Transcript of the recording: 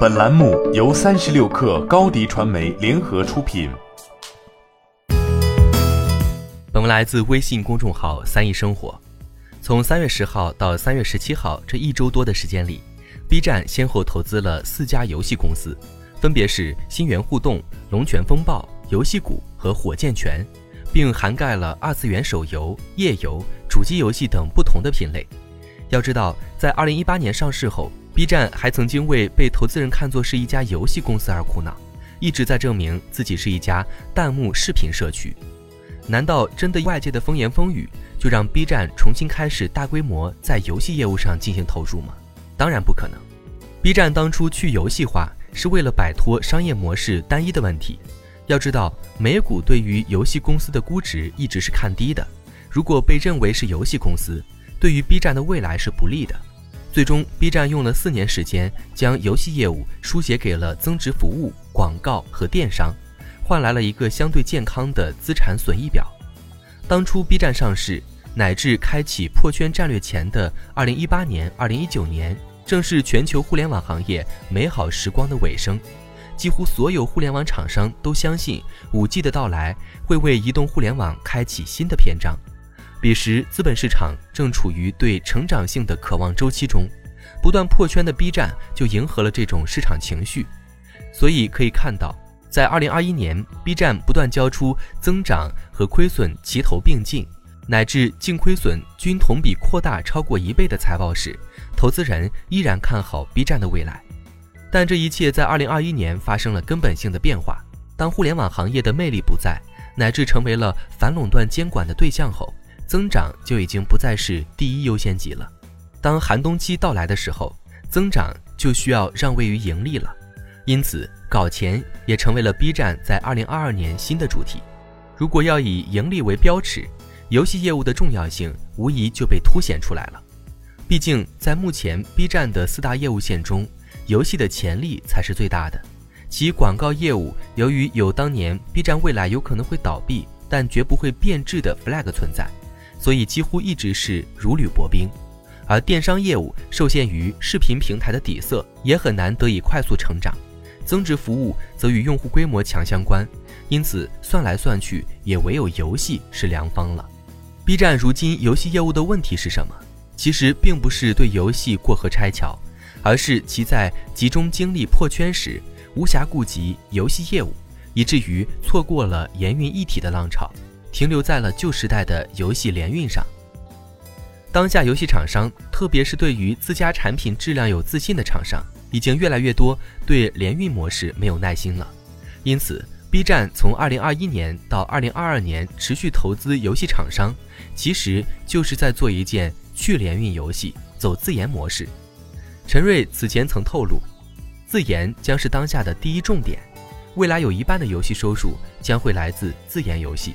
本栏目由三十六氪高低传媒联合出品。本文来自微信公众号“三亿生活”。从三月十号到三月十七号这一周多的时间里，B 站先后投资了四家游戏公司，分别是星源互动、龙泉风暴、游戏谷和火箭拳，并涵盖了二次元手游、页游、主机游戏等不同的品类。要知道，在二零一八年上市后，B 站还曾经为被投资人看作是一家游戏公司而苦恼，一直在证明自己是一家弹幕视频社区。难道真的外界的风言风语就让 B 站重新开始大规模在游戏业务上进行投入吗？当然不可能。B 站当初去游戏化是为了摆脱商业模式单一的问题。要知道，美股对于游戏公司的估值一直是看低的，如果被认为是游戏公司，对于 B 站的未来是不利的。最终，B 站用了四年时间，将游戏业务书写给了增值服务、广告和电商，换来了一个相对健康的资产损益表。当初 B 站上市，乃至开启破圈战略前的2018年、2019年，正是全球互联网行业美好时光的尾声。几乎所有互联网厂商都相信，5G 的到来会为移动互联网开启新的篇章。彼时，资本市场正处于对成长性的渴望周期中，不断破圈的 B 站就迎合了这种市场情绪。所以可以看到，在2021年，B 站不断交出增长和亏损齐头并进，乃至净亏损均同比扩大超过一倍的财报时，投资人依然看好 B 站的未来。但这一切在2021年发生了根本性的变化。当互联网行业的魅力不在，乃至成为了反垄断监管的对象后，增长就已经不再是第一优先级了。当寒冬期到来的时候，增长就需要让位于盈利了。因此，搞钱也成为了 B 站在2022年新的主题。如果要以盈利为标尺，游戏业务的重要性无疑就被凸显出来了。毕竟，在目前 B 站的四大业务线中，游戏的潜力才是最大的。其广告业务由于有当年 B 站未来有可能会倒闭，但绝不会变质的 flag 存在。所以几乎一直是如履薄冰，而电商业务受限于视频平台的底色，也很难得以快速成长。增值服务则与用户规模强相关，因此算来算去，也唯有游戏是良方了。B 站如今游戏业务的问题是什么？其实并不是对游戏过河拆桥，而是其在集中精力破圈时，无暇顾及游戏业务，以至于错过了盐运一体的浪潮。停留在了旧时代的游戏联运上。当下游戏厂商，特别是对于自家产品质量有自信的厂商，已经越来越多对联运模式没有耐心了。因此，B 站从2021年到2022年持续投资游戏厂商，其实就是在做一件去联运游戏、走自研模式。陈瑞此前曾透露，自研将是当下的第一重点，未来有一半的游戏收入将会来自自研游戏。